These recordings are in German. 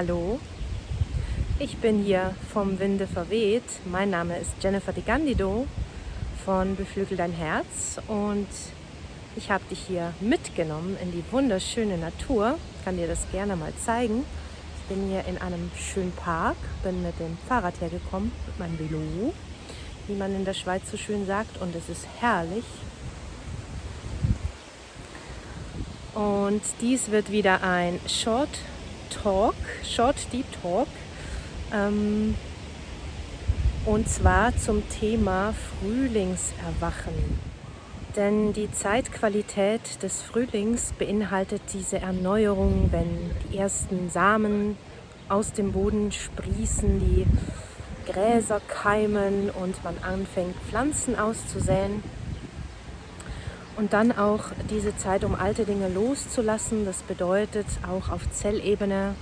Hallo. Ich bin hier vom Winde verweht. Mein Name ist Jennifer de Gandido von Beflügel dein Herz und ich habe dich hier mitgenommen in die wunderschöne Natur. Ich kann dir das gerne mal zeigen. Ich bin hier in einem schönen Park, bin mit dem Fahrrad hergekommen, mit meinem Velo, wie man in der Schweiz so schön sagt, und es ist herrlich. Und dies wird wieder ein Short Talk, Short Deep Talk. Ähm, und zwar zum Thema Frühlingserwachen. Denn die Zeitqualität des Frühlings beinhaltet diese Erneuerung, wenn die ersten Samen aus dem Boden sprießen, die Gräser keimen und man anfängt Pflanzen auszusäen. Und dann auch diese Zeit, um alte Dinge loszulassen. Das bedeutet auch auf Zellebene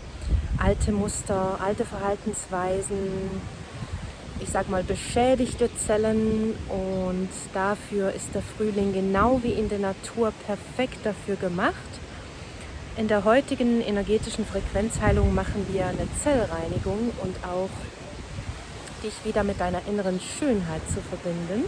alte Muster, alte Verhaltensweisen, ich sag mal beschädigte Zellen. Und dafür ist der Frühling genau wie in der Natur perfekt dafür gemacht. In der heutigen energetischen Frequenzheilung machen wir eine Zellreinigung und auch dich wieder mit deiner inneren Schönheit zu verbinden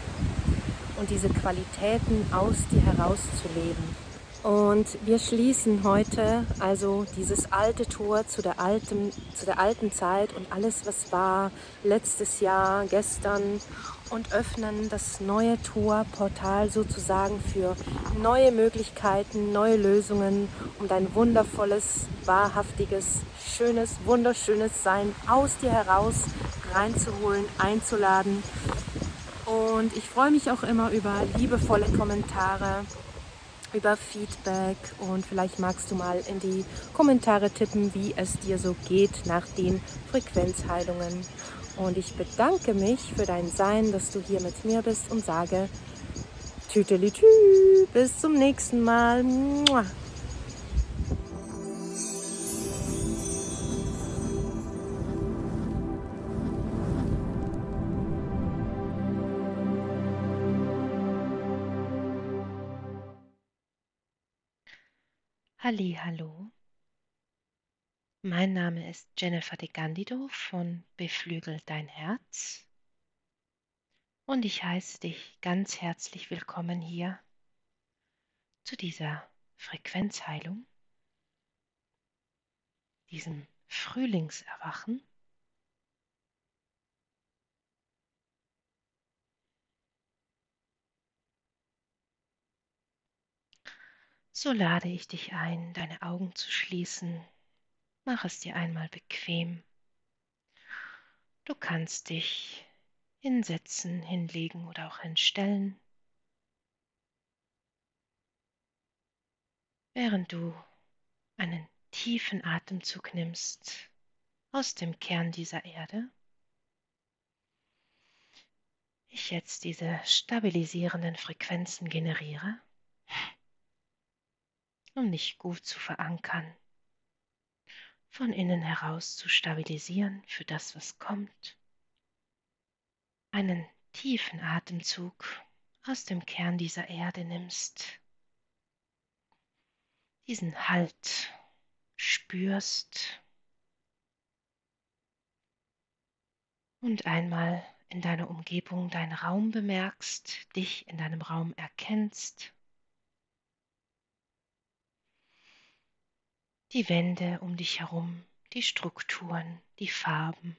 und diese Qualitäten aus dir herauszuleben. Und wir schließen heute also dieses alte Tor zu der alten, zu der alten Zeit und alles, was war letztes Jahr, gestern und öffnen das neue Tor, Portal sozusagen für neue Möglichkeiten, neue Lösungen, um dein wundervolles, wahrhaftiges, schönes, wunderschönes Sein aus dir heraus reinzuholen, einzuladen und ich freue mich auch immer über liebevolle Kommentare, über Feedback und vielleicht magst du mal in die Kommentare tippen, wie es dir so geht nach den Frequenzheilungen. Und ich bedanke mich für dein Sein, dass du hier mit mir bist und sage Tütelitü, bis zum nächsten Mal. Hallo, mein Name ist Jennifer de Gandido von Beflügel dein Herz und ich heiße dich ganz herzlich willkommen hier zu dieser Frequenzheilung, diesem Frühlingserwachen. So lade ich dich ein, deine Augen zu schließen. Mach es dir einmal bequem. Du kannst dich hinsetzen, hinlegen oder auch hinstellen. Während du einen tiefen Atemzug nimmst aus dem Kern dieser Erde, ich jetzt diese stabilisierenden Frequenzen generiere um dich gut zu verankern, von innen heraus zu stabilisieren für das, was kommt. Einen tiefen Atemzug aus dem Kern dieser Erde nimmst, diesen Halt spürst. Und einmal in deiner Umgebung deinen Raum bemerkst, dich in deinem Raum erkennst die Wände um dich herum, die Strukturen, die Farben.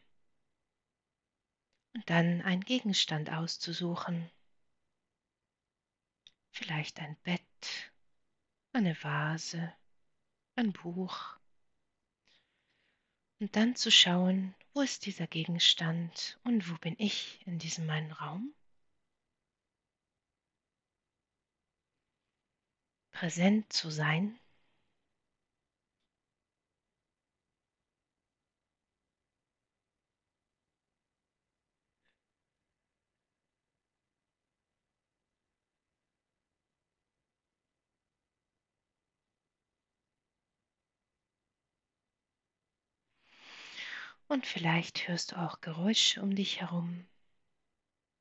Und dann einen Gegenstand auszusuchen. Vielleicht ein Bett, eine Vase, ein Buch. Und dann zu schauen, wo ist dieser Gegenstand und wo bin ich in diesem meinen Raum? Präsent zu sein Und vielleicht hörst du auch Geräusche um dich herum.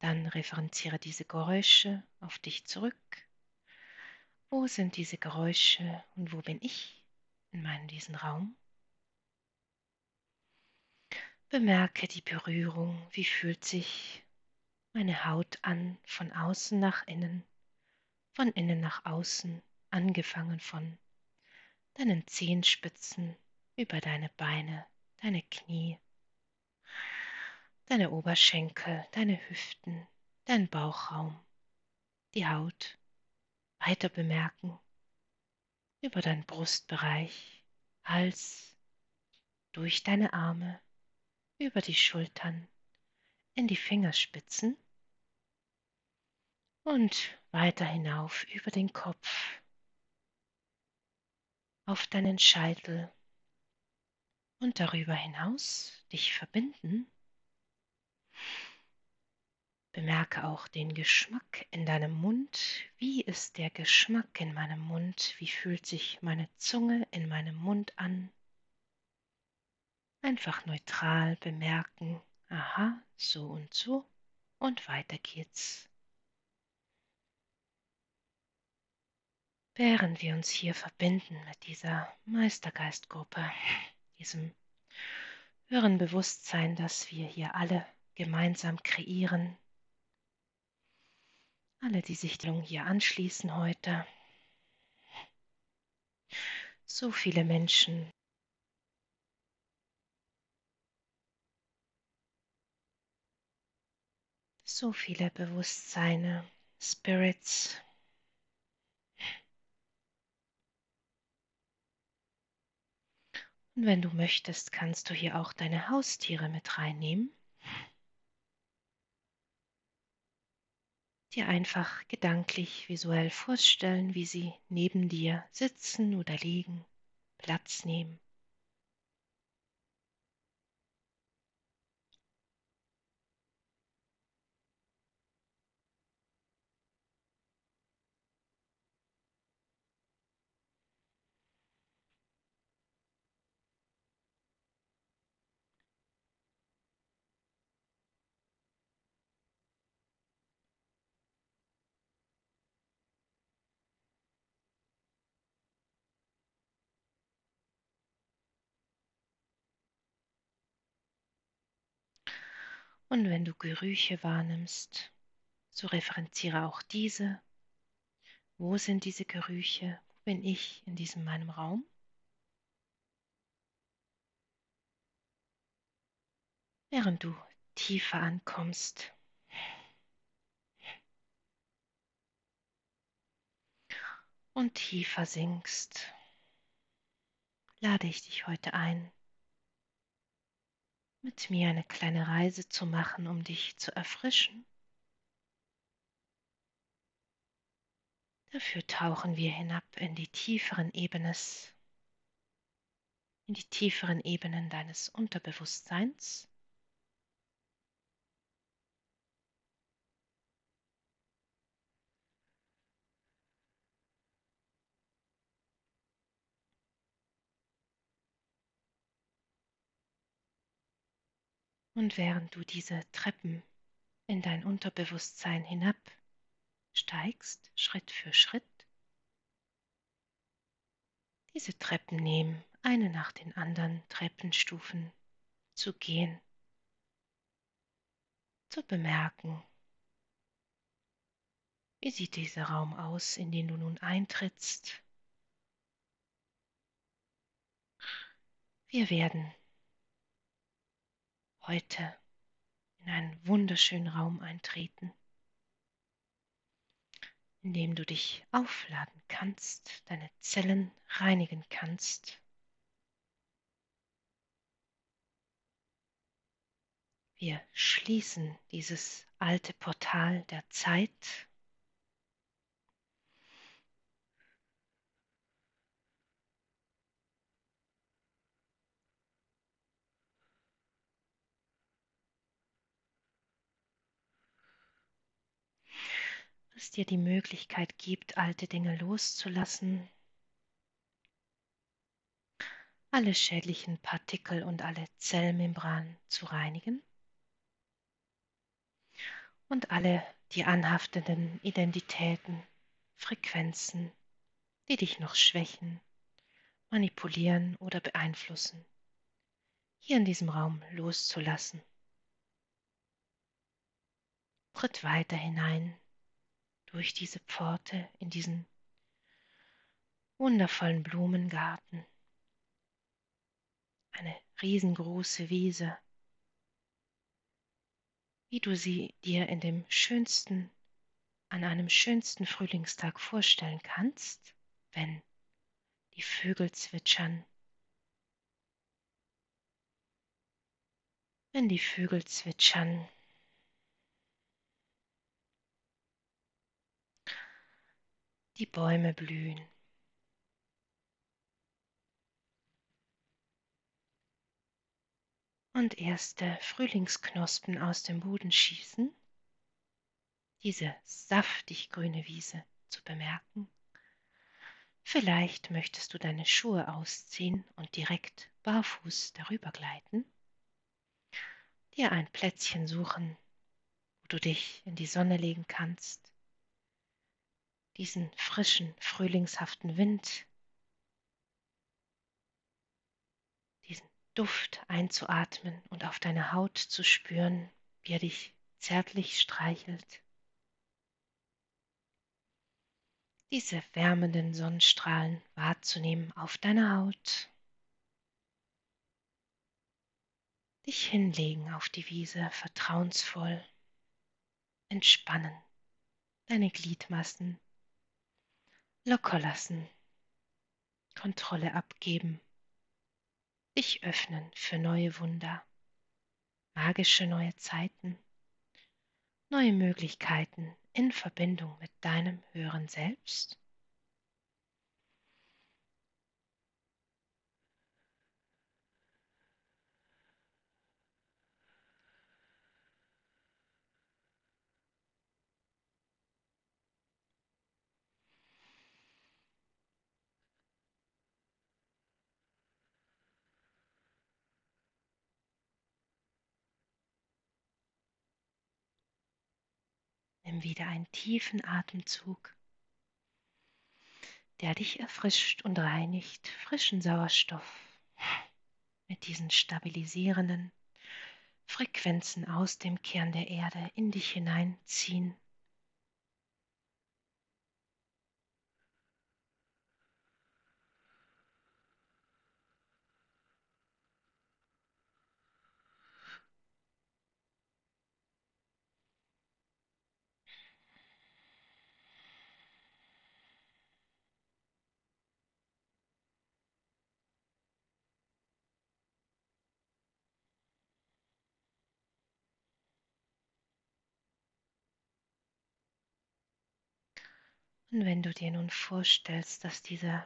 Dann referenziere diese Geräusche auf dich zurück. Wo sind diese Geräusche und wo bin ich in meinem diesen Raum? Bemerke die Berührung, wie fühlt sich meine Haut an, von außen nach innen, von innen nach außen, angefangen von deinen Zehenspitzen über deine Beine, deine Knie, deine Oberschenkel, deine Hüften, dein Bauchraum, die Haut weiter bemerken über deinen Brustbereich, Hals, durch deine Arme, über die Schultern, in die Fingerspitzen und weiter hinauf über den Kopf, auf deinen Scheitel und darüber hinaus dich verbinden. Bemerke auch den Geschmack in deinem Mund. Wie ist der Geschmack in meinem Mund? Wie fühlt sich meine Zunge in meinem Mund an? Einfach neutral bemerken, aha, so und so und weiter geht's. Während wir uns hier verbinden mit dieser Meistergeistgruppe, diesem höheren Bewusstsein, das wir hier alle gemeinsam kreieren, alle, die sich hier anschließen heute, so viele Menschen. So viele Bewusstseine, Spirits. Und wenn du möchtest, kannst du hier auch deine Haustiere mit reinnehmen. Dir einfach gedanklich visuell vorstellen, wie sie neben dir sitzen oder liegen, Platz nehmen. Und wenn du Gerüche wahrnimmst, so referenziere auch diese. Wo sind diese Gerüche? Wo bin ich in diesem meinem Raum? Während du tiefer ankommst, und tiefer sinkst, lade ich dich heute ein, mit mir eine kleine Reise zu machen, um dich zu erfrischen. Dafür tauchen wir hinab in die tieferen Ebenen, in die tieferen Ebenen deines Unterbewusstseins. Und während du diese Treppen in dein Unterbewusstsein hinab steigst, Schritt für Schritt, diese Treppen nehmen, eine nach den anderen Treppenstufen zu gehen, zu bemerken, wie sieht dieser Raum aus, in den du nun eintrittst. Wir werden heute in einen wunderschönen Raum eintreten, in dem du dich aufladen kannst, deine Zellen reinigen kannst. Wir schließen dieses alte Portal der Zeit es dir die Möglichkeit gibt, alte Dinge loszulassen, alle schädlichen Partikel und alle Zellmembranen zu reinigen. Und alle die anhaftenden Identitäten, Frequenzen, die dich noch schwächen, manipulieren oder beeinflussen, hier in diesem Raum loszulassen. Tritt weiter hinein durch diese Pforte in diesen wundervollen Blumengarten. Eine riesengroße Wiese, wie du sie dir in dem schönsten, an einem schönsten Frühlingstag vorstellen kannst, wenn die Vögel zwitschern, wenn die Vögel zwitschern, die Bäume blühen. Und erste Frühlingsknospen aus dem Boden schießen, diese saftig grüne Wiese zu bemerken. Vielleicht möchtest du deine Schuhe ausziehen und direkt barfuß darüber gleiten, dir ein Plätzchen suchen, wo du dich in die Sonne legen kannst, diesen frischen, frühlingshaften Wind, diesen Duft einzuatmen und auf deine Haut zu spüren, wie er dich zärtlich streichelt. Diese wärmenden Sonnenstrahlen wahrzunehmen auf deiner Haut. Dich hinlegen auf die Wiese vertrauensvoll, entspannen, deine Gliedmassen locker lassen, Kontrolle abgeben, dich öffnen für neue Wunder, magische neue Zeiten, neue Möglichkeiten in Verbindung mit deinem höheren Selbst Nimm wieder einen tiefen Atemzug, der dich erfrischt und reinigt, frischen Sauerstoff mit diesen stabilisierenden Frequenzen aus dem Kern der Erde in dich hineinziehen. Und wenn du dir nun vorstellst, dass diese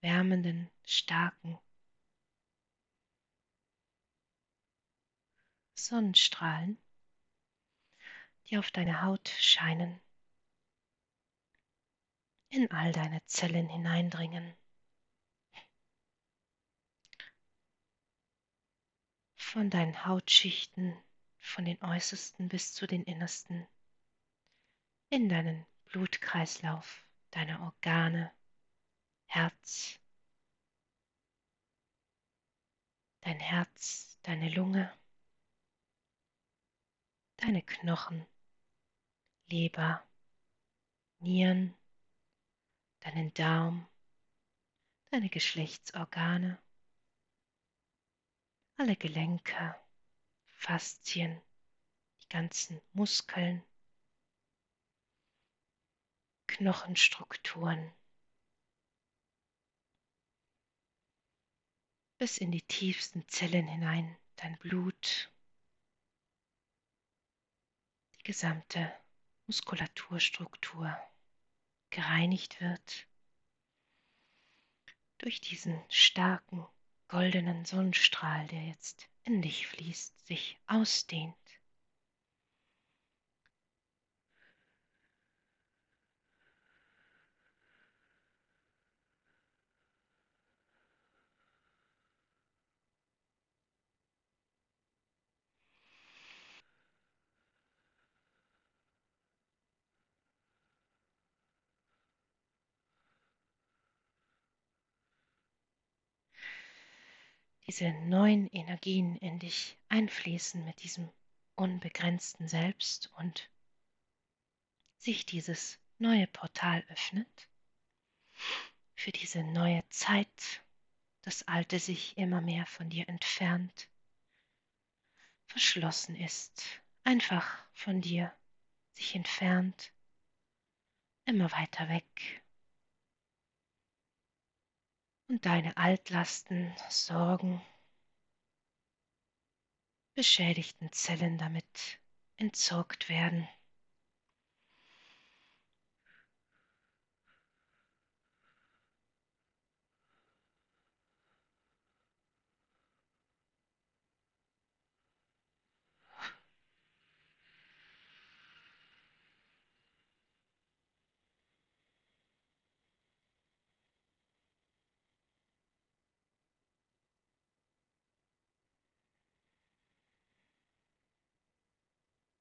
wärmenden, starken Sonnenstrahlen, die auf deine Haut scheinen, in all deine Zellen hineindringen. Von deinen Hautschichten, von den äußersten bis zu den innersten, in deinen Blutkreislauf, deine Organe, Herz, dein Herz, deine Lunge, deine Knochen, Leber, Nieren, deinen Darm, deine Geschlechtsorgane, alle Gelenke, Faszien, die ganzen Muskeln, Knochenstrukturen bis in die tiefsten Zellen hinein, dein Blut, die gesamte Muskulaturstruktur gereinigt wird durch diesen starken goldenen Sonnenstrahl, der jetzt in dich fließt, sich ausdehnt. Diese neuen Energien in dich einfließen mit diesem unbegrenzten Selbst und sich dieses neue Portal öffnet für diese neue Zeit, das Alte sich immer mehr von dir entfernt, verschlossen ist, einfach von dir sich entfernt, immer weiter weg. Und deine Altlasten, Sorgen, beschädigten Zellen damit entsorgt werden.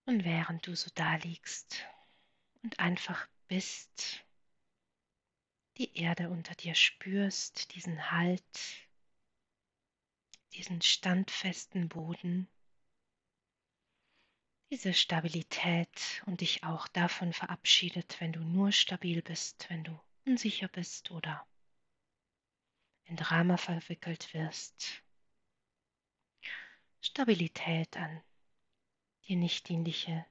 Und während du so da liegst und einfach bist, die Erde unter dir spürst, diesen Halt, diesen standfesten Boden, diese Stabilität und dich auch davon verabschiedet, wenn du nur stabil bist, wenn du unsicher bist oder in Drama verwickelt wirst. Stabilität an die nicht dienliche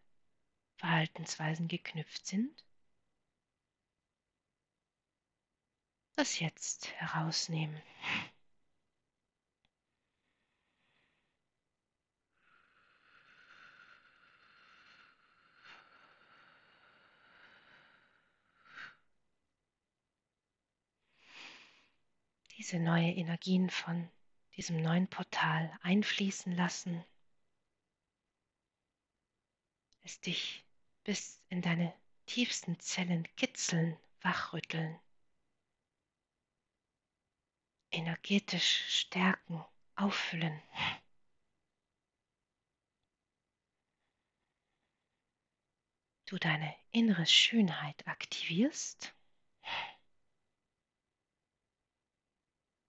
Verhaltensweisen geknüpft sind, das jetzt herausnehmen. Diese neue Energien von diesem neuen Portal einfließen lassen es dich bis in deine tiefsten Zellen kitzeln, wachrütteln, energetisch stärken, auffüllen. Du deine innere Schönheit aktivierst.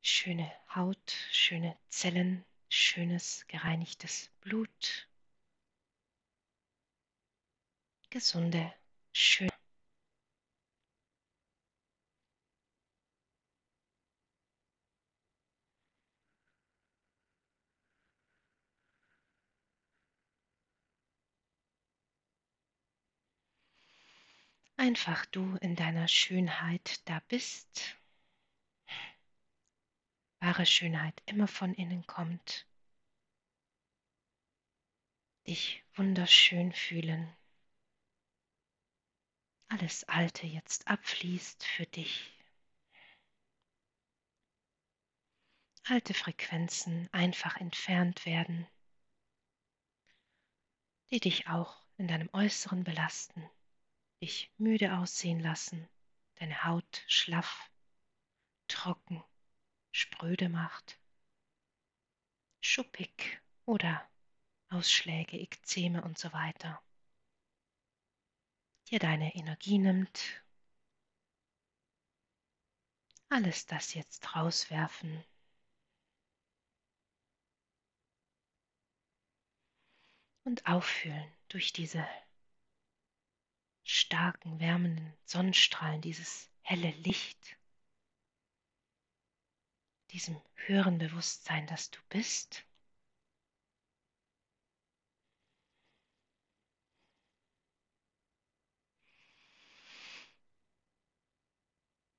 Schöne Haut, schöne Zellen, schönes gereinigtes Blut, gesunde, schöne. Einfach du in deiner Schönheit da bist. Wahre Schönheit immer von innen kommt. Dich wunderschön fühlen alles Alte jetzt abfließt für dich. Alte Frequenzen einfach entfernt werden, die dich auch in deinem Äußeren belasten, dich müde aussehen lassen, deine Haut schlaff, trocken, spröde macht, schuppig oder Ausschläge, Ekzeme und so weiter dir deine Energie nimmt. Alles das jetzt rauswerfen. Und auffühlen durch diese starken, wärmenden Sonnenstrahlen, dieses helle Licht, diesem höheren Bewusstsein, dass du bist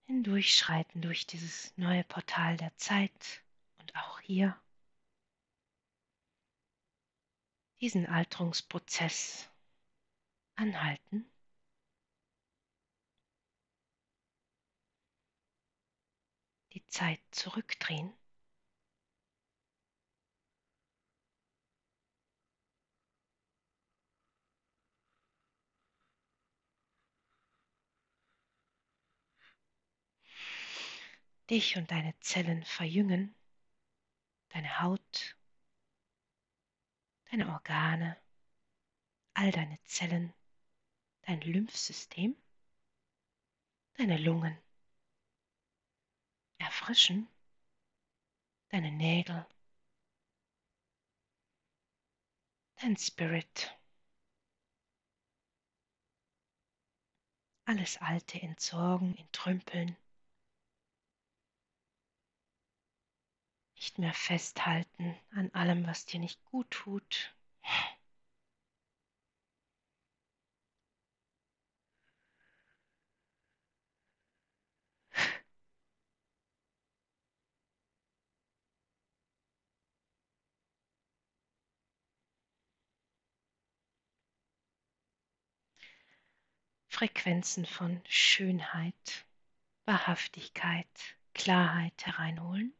hindurchschreiten durch dieses neue Portal der Zeit und auch hier diesen Alterungsprozess anhalten. Die Zeit zurückdrehen. dich und deine Zellen verjüngen, deine Haut, deine Organe, all deine Zellen, dein Lymphsystem, deine Lungen, erfrischen deine Nägel, dein Spirit, alles Alte entsorgen, entrümpeln, nicht mehr festhalten an allem, was dir nicht gut tut. Frequenzen von Schönheit, Wahrhaftigkeit, Klarheit hereinholen.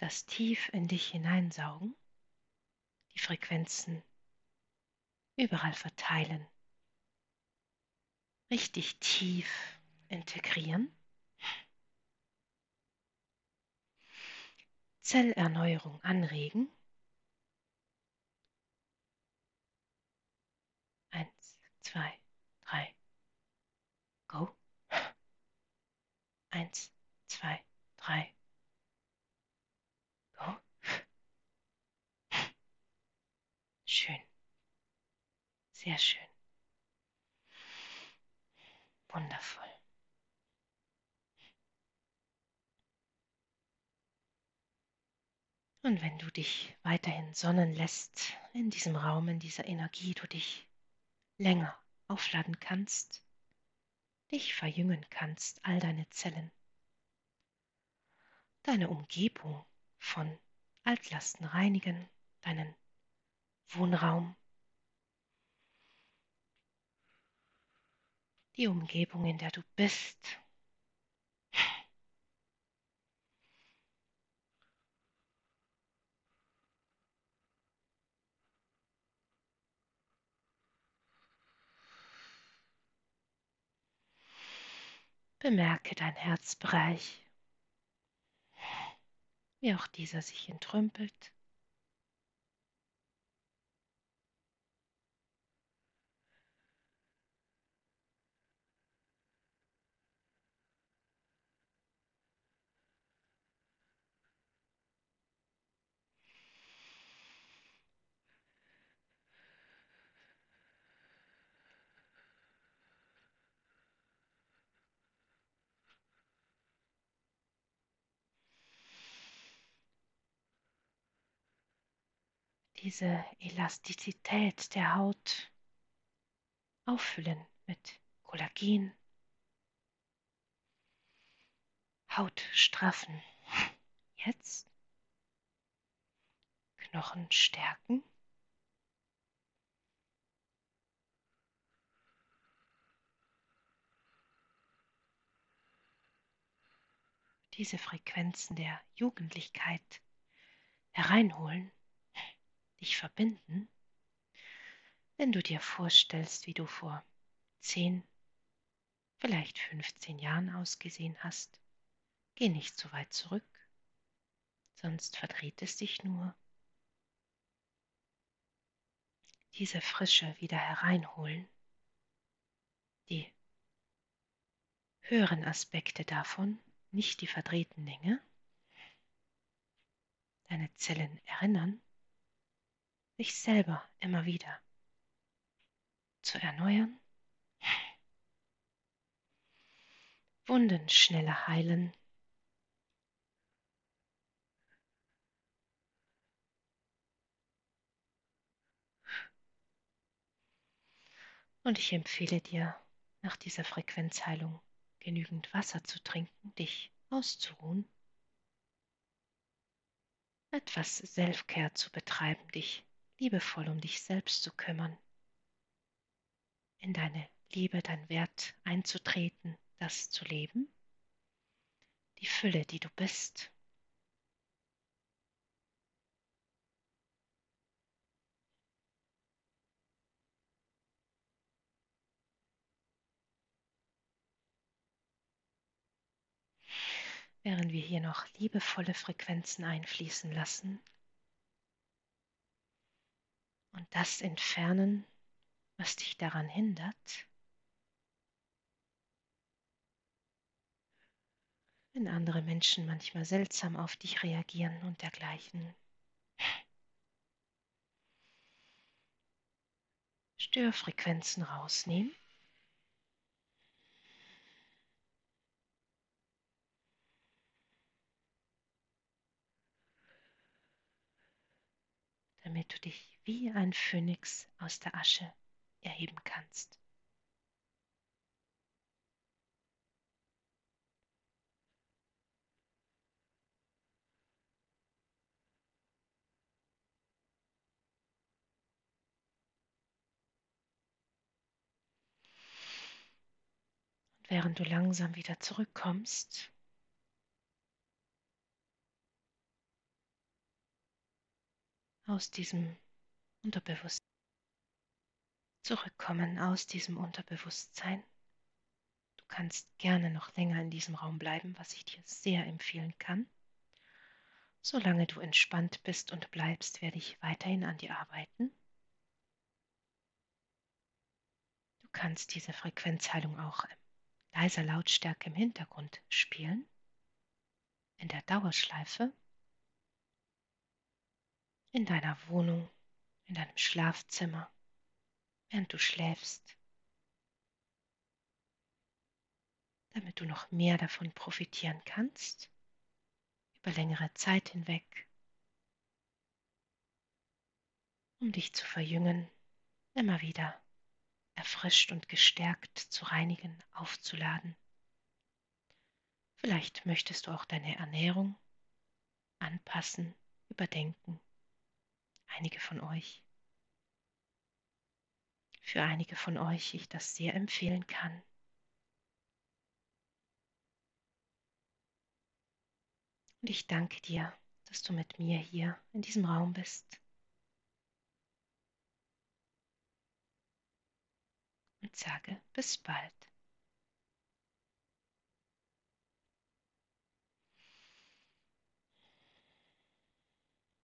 Das tief in dich hineinsaugen, die Frequenzen überall verteilen, richtig tief integrieren. Zellerneuerung anregen. Eins, zwei, drei. Go. Eins, zwei, drei. Schön. Sehr schön. Wundervoll. Und wenn du dich weiterhin sonnen lässt in diesem Raum, in dieser Energie, du dich länger aufladen kannst, dich verjüngen kannst, all deine Zellen, deine Umgebung von Altlasten reinigen, deinen Wohnraum, die Umgebung, in der du bist, Bemerke dein Herzbereich, wie auch dieser sich entrümpelt. Diese Elastizität der Haut auffüllen mit Kollagen, Haut straffen. Jetzt Knochen stärken. Diese Frequenzen der Jugendlichkeit hereinholen dich verbinden, wenn du dir vorstellst, wie du vor 10, vielleicht 15 Jahren ausgesehen hast. Geh nicht so weit zurück, sonst verdreht es dich nur. Diese Frische wieder hereinholen, die höheren Aspekte davon, nicht die verdrehten Dinge, deine Zellen erinnern, sich selber immer wieder zu erneuern, Wunden schneller heilen, Und ich empfehle dir, nach dieser Frequenzheilung genügend Wasser zu trinken, dich auszuruhen, etwas Selfcare zu betreiben, dich liebevoll um dich selbst zu kümmern, in deine Liebe, dein Wert einzutreten, das zu leben, die Fülle, die du bist. Während wir hier noch liebevolle Frequenzen einfließen lassen, und das entfernen, was dich daran hindert, wenn andere Menschen manchmal seltsam auf dich reagieren und dergleichen. Störfrequenzen rausnehmen. damit du dich wie ein Phönix aus der Asche erheben kannst. Und während du langsam wieder zurückkommst, aus diesem Unterbewusstsein, zurückkommen aus diesem Unterbewusstsein. Du kannst gerne noch länger in diesem Raum bleiben, was ich dir sehr empfehlen kann. Solange du entspannt bist und bleibst, werde ich weiterhin an dir arbeiten. Du kannst diese Frequenzheilung auch in leiser Lautstärke im Hintergrund spielen, in der Dauerschleife in deiner Wohnung, in deinem Schlafzimmer, während du schläfst, damit du noch mehr davon profitieren kannst, über längere Zeit hinweg, um dich zu verjüngen, immer wieder erfrischt und gestärkt zu reinigen, aufzuladen. Vielleicht möchtest du auch deine Ernährung anpassen, überdenken einige von euch, für einige von euch ich das sehr empfehlen kann. Und ich danke dir, dass du mit mir hier in diesem Raum bist. Und sage bis bald.